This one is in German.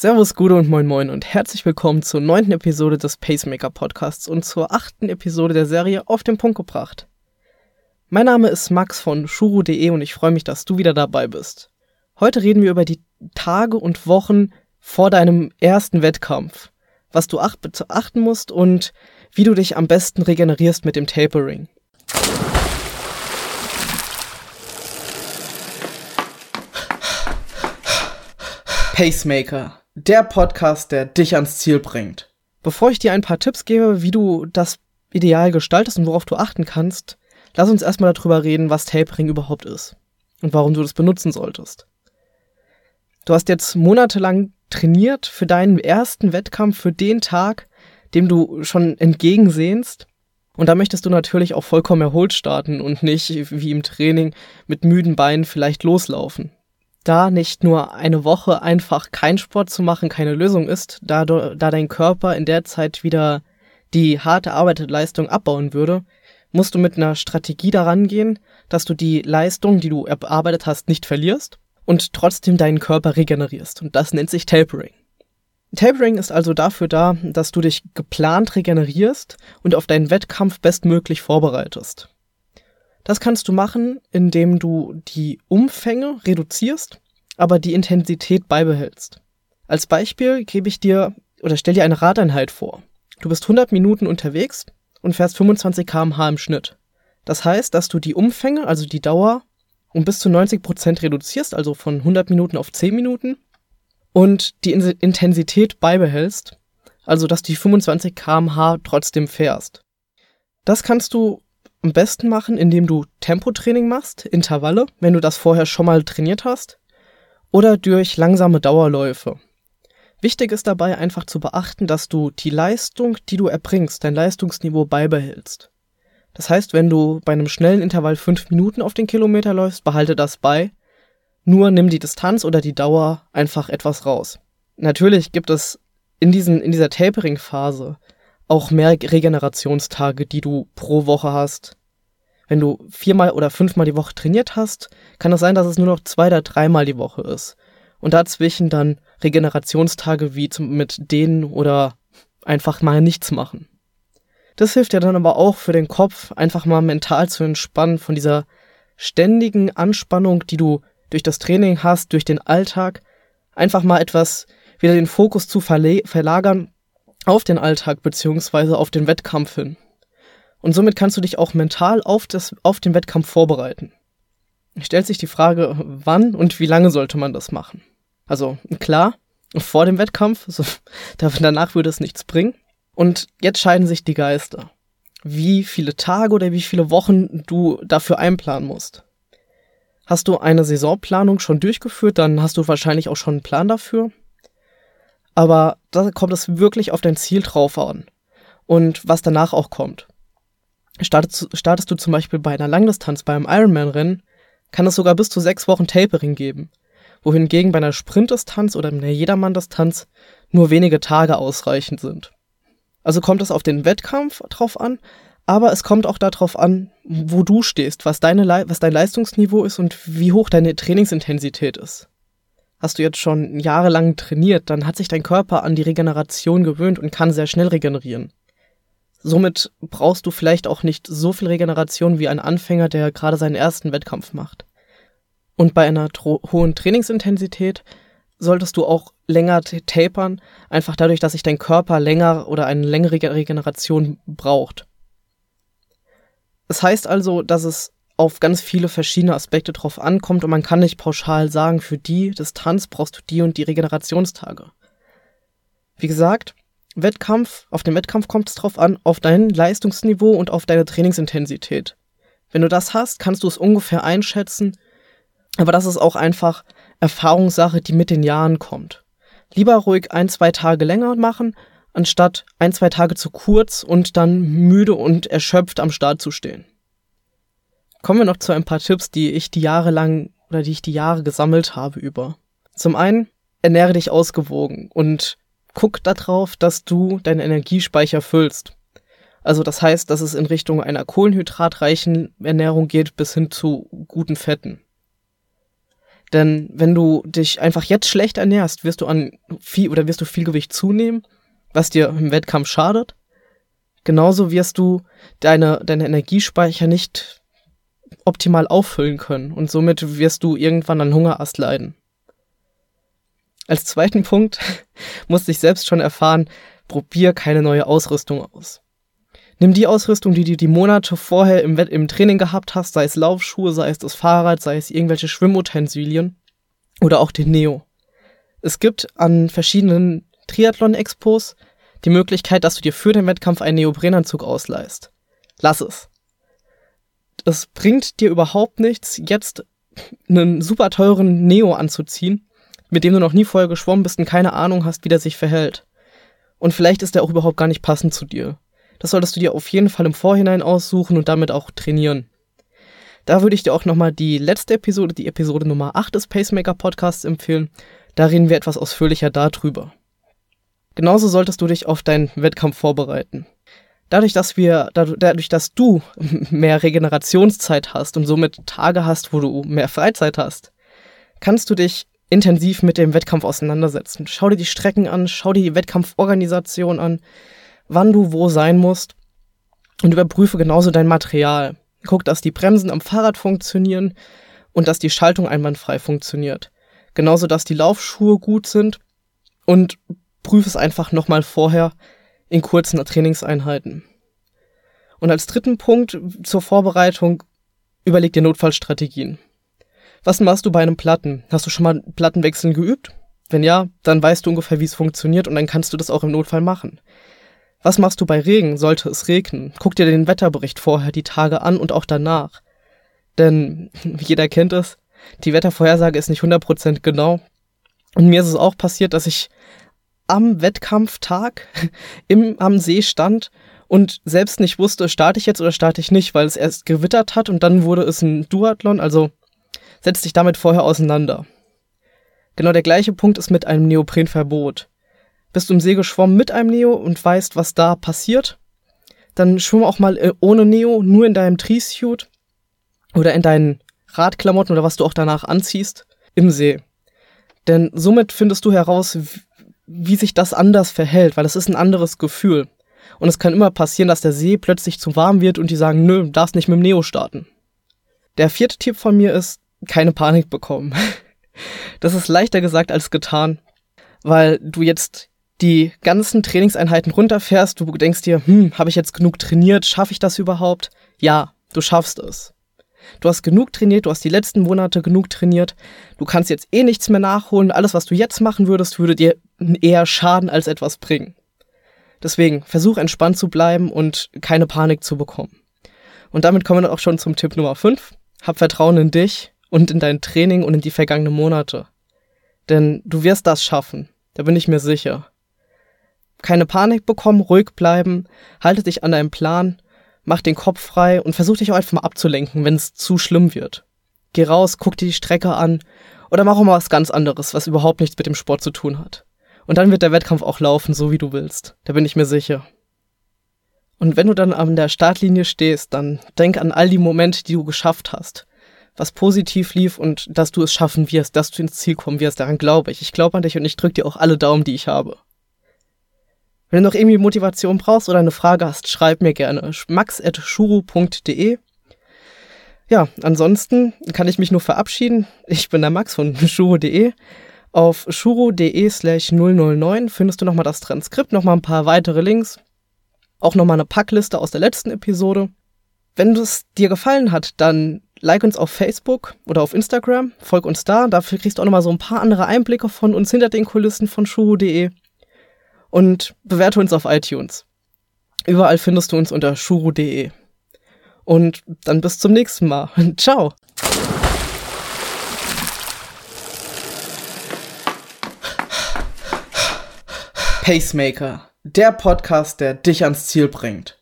Servus, Gude und Moin Moin und herzlich willkommen zur neunten Episode des Pacemaker Podcasts und zur achten Episode der Serie Auf den Punkt gebracht. Mein Name ist Max von shuru.de und ich freue mich, dass du wieder dabei bist. Heute reden wir über die Tage und Wochen vor deinem ersten Wettkampf, was du achten musst und wie du dich am besten regenerierst mit dem Tapering. Pacemaker, der Podcast, der dich ans Ziel bringt. Bevor ich dir ein paar Tipps gebe, wie du das ideal gestaltest und worauf du achten kannst, lass uns erstmal darüber reden, was Tapering überhaupt ist und warum du das benutzen solltest. Du hast jetzt monatelang trainiert für deinen ersten Wettkampf, für den Tag, dem du schon entgegensehnst. Und da möchtest du natürlich auch vollkommen erholt starten und nicht wie im Training mit müden Beinen vielleicht loslaufen da nicht nur eine Woche einfach kein Sport zu machen keine Lösung ist, da, du, da dein Körper in der Zeit wieder die harte Arbeitsleistung abbauen würde, musst du mit einer Strategie daran gehen, dass du die Leistung, die du erarbeitet hast, nicht verlierst und trotzdem deinen Körper regenerierst. Und das nennt sich Tapering. Tapering ist also dafür da, dass du dich geplant regenerierst und auf deinen Wettkampf bestmöglich vorbereitest. Das kannst du machen, indem du die Umfänge reduzierst, aber die Intensität beibehältst. Als Beispiel gebe ich dir oder stell dir eine Radeinheit vor. Du bist 100 Minuten unterwegs und fährst 25 km/h im Schnitt. Das heißt, dass du die Umfänge, also die Dauer, um bis zu 90 Prozent reduzierst, also von 100 Minuten auf 10 Minuten, und die Intensität beibehältst, also dass du die 25 km/h trotzdem fährst. Das kannst du am besten machen, indem du Tempotraining machst, Intervalle, wenn du das vorher schon mal trainiert hast, oder durch langsame Dauerläufe. Wichtig ist dabei einfach zu beachten, dass du die Leistung, die du erbringst, dein Leistungsniveau beibehältst. Das heißt, wenn du bei einem schnellen Intervall fünf Minuten auf den Kilometer läufst, behalte das bei. Nur nimm die Distanz oder die Dauer einfach etwas raus. Natürlich gibt es in, diesen, in dieser Tapering-Phase auch mehr Regenerationstage, die du pro Woche hast. Wenn du viermal oder fünfmal die Woche trainiert hast, kann es sein, dass es nur noch zwei oder dreimal die Woche ist. Und dazwischen dann Regenerationstage wie zum, mit denen oder einfach mal nichts machen. Das hilft ja dann aber auch für den Kopf, einfach mal mental zu entspannen von dieser ständigen Anspannung, die du durch das Training hast, durch den Alltag, einfach mal etwas wieder den Fokus zu verlagern auf den Alltag beziehungsweise auf den Wettkampf hin. Und somit kannst du dich auch mental auf, das, auf den Wettkampf vorbereiten. Stellt sich die Frage, wann und wie lange sollte man das machen? Also klar, vor dem Wettkampf, so, danach würde es nichts bringen. Und jetzt scheiden sich die Geister. Wie viele Tage oder wie viele Wochen du dafür einplanen musst. Hast du eine Saisonplanung schon durchgeführt, dann hast du wahrscheinlich auch schon einen Plan dafür. Aber da kommt es wirklich auf dein Ziel drauf an. Und was danach auch kommt. Startest, startest du zum Beispiel bei einer Langdistanz, beim Ironman-Rennen, kann es sogar bis zu sechs Wochen Tapering geben. Wohingegen bei einer Sprintdistanz oder einer Jedermann-Distanz nur wenige Tage ausreichend sind. Also kommt es auf den Wettkampf drauf an, aber es kommt auch darauf an, wo du stehst, was, deine, was dein Leistungsniveau ist und wie hoch deine Trainingsintensität ist hast du jetzt schon jahrelang trainiert, dann hat sich dein Körper an die Regeneration gewöhnt und kann sehr schnell regenerieren. Somit brauchst du vielleicht auch nicht so viel Regeneration wie ein Anfänger, der gerade seinen ersten Wettkampf macht. Und bei einer hohen Trainingsintensität solltest du auch länger tapern, einfach dadurch, dass sich dein Körper länger oder eine längere Regeneration braucht. Es das heißt also, dass es auf ganz viele verschiedene Aspekte drauf ankommt und man kann nicht pauschal sagen, für die Distanz brauchst du die und die Regenerationstage. Wie gesagt, Wettkampf, auf den Wettkampf kommt es drauf an, auf dein Leistungsniveau und auf deine Trainingsintensität. Wenn du das hast, kannst du es ungefähr einschätzen, aber das ist auch einfach Erfahrungssache, die mit den Jahren kommt. Lieber ruhig ein, zwei Tage länger machen, anstatt ein, zwei Tage zu kurz und dann müde und erschöpft am Start zu stehen. Kommen wir noch zu ein paar Tipps, die ich die Jahre lang oder die ich die Jahre gesammelt habe über. Zum einen, ernähre dich ausgewogen und guck darauf, dass du deinen Energiespeicher füllst. Also das heißt, dass es in Richtung einer kohlenhydratreichen Ernährung geht bis hin zu guten Fetten. Denn wenn du dich einfach jetzt schlecht ernährst, wirst du an viel oder wirst du viel Gewicht zunehmen, was dir im Wettkampf schadet. Genauso wirst du deine, deine Energiespeicher nicht optimal auffüllen können und somit wirst du irgendwann an Hungerast leiden. Als zweiten Punkt musste ich selbst schon erfahren, probier keine neue Ausrüstung aus. Nimm die Ausrüstung, die du die Monate vorher im, Wett im Training gehabt hast, sei es Laufschuhe, sei es das Fahrrad, sei es irgendwelche Schwimmutensilien oder auch den Neo. Es gibt an verschiedenen Triathlon-Expos die Möglichkeit, dass du dir für den Wettkampf einen Neoprenanzug ausleihst. Lass es. Es bringt dir überhaupt nichts, jetzt einen super teuren Neo anzuziehen, mit dem du noch nie vorher geschwommen bist und keine Ahnung hast, wie der sich verhält. Und vielleicht ist der auch überhaupt gar nicht passend zu dir. Das solltest du dir auf jeden Fall im Vorhinein aussuchen und damit auch trainieren. Da würde ich dir auch nochmal die letzte Episode, die Episode Nummer 8 des Pacemaker Podcasts empfehlen. Da reden wir etwas ausführlicher darüber. Genauso solltest du dich auf deinen Wettkampf vorbereiten. Dadurch, dass wir, dadurch, dass du mehr Regenerationszeit hast und somit Tage hast, wo du mehr Freizeit hast, kannst du dich intensiv mit dem Wettkampf auseinandersetzen. Schau dir die Strecken an, schau dir die Wettkampforganisation an, wann du wo sein musst und überprüfe genauso dein Material. Guck, dass die Bremsen am Fahrrad funktionieren und dass die Schaltung einwandfrei funktioniert. Genauso, dass die Laufschuhe gut sind und prüfe es einfach nochmal vorher in kurzen Trainingseinheiten. Und als dritten Punkt zur Vorbereitung überleg dir Notfallstrategien. Was machst du bei einem Platten? Hast du schon mal Plattenwechseln geübt? Wenn ja, dann weißt du ungefähr, wie es funktioniert und dann kannst du das auch im Notfall machen. Was machst du bei Regen, sollte es regnen? Guck dir den Wetterbericht vorher die Tage an und auch danach. Denn jeder kennt es, die Wettervorhersage ist nicht 100% genau. Und mir ist es auch passiert, dass ich am Wettkampftag im, am See stand und selbst nicht wusste, starte ich jetzt oder starte ich nicht, weil es erst gewittert hat und dann wurde es ein Duathlon, also setz dich damit vorher auseinander. Genau der gleiche Punkt ist mit einem Neoprenverbot. Bist du im See geschwommen mit einem Neo und weißt, was da passiert? Dann schwimm auch mal äh, ohne Neo, nur in deinem Tree-Suit oder in deinen Radklamotten oder was du auch danach anziehst, im See. Denn somit findest du heraus, wie sich das anders verhält, weil es ist ein anderes Gefühl. Und es kann immer passieren, dass der See plötzlich zu warm wird und die sagen, nö, darfst nicht mit dem Neo starten. Der vierte Tipp von mir ist, keine Panik bekommen. Das ist leichter gesagt als getan, weil du jetzt die ganzen Trainingseinheiten runterfährst, du denkst dir, hm, habe ich jetzt genug trainiert, schaffe ich das überhaupt? Ja, du schaffst es. Du hast genug trainiert, du hast die letzten Monate genug trainiert, du kannst jetzt eh nichts mehr nachholen, alles, was du jetzt machen würdest, würde dir eher schaden als etwas bringen. Deswegen versuch entspannt zu bleiben und keine Panik zu bekommen. Und damit kommen wir auch schon zum Tipp Nummer 5. Hab Vertrauen in dich und in dein Training und in die vergangenen Monate. Denn du wirst das schaffen, da bin ich mir sicher. Keine Panik bekommen, ruhig bleiben, halte dich an deinem Plan, mach den Kopf frei und versuch dich auch einfach mal abzulenken, wenn es zu schlimm wird. Geh raus, guck dir die Strecke an oder mach auch mal was ganz anderes, was überhaupt nichts mit dem Sport zu tun hat. Und dann wird der Wettkampf auch laufen, so wie du willst. Da bin ich mir sicher. Und wenn du dann an der Startlinie stehst, dann denk an all die Momente, die du geschafft hast. Was positiv lief und dass du es schaffen wirst, dass du ins Ziel kommen wirst. Daran glaube ich. Ich glaube an dich und ich drücke dir auch alle Daumen, die ich habe. Wenn du noch irgendwie Motivation brauchst oder eine Frage hast, schreib mir gerne. max.shuru.de Ja, ansonsten kann ich mich nur verabschieden. Ich bin der Max von shuru.de. Auf shuro.de slash 009 findest du nochmal das Transkript, nochmal ein paar weitere Links, auch nochmal eine Packliste aus der letzten Episode. Wenn es dir gefallen hat, dann like uns auf Facebook oder auf Instagram, folg uns da, dafür kriegst du auch nochmal so ein paar andere Einblicke von uns hinter den Kulissen von shuro.de und bewerte uns auf iTunes. Überall findest du uns unter shuro.de. Und dann bis zum nächsten Mal. Ciao! Pacemaker, der Podcast, der dich ans Ziel bringt.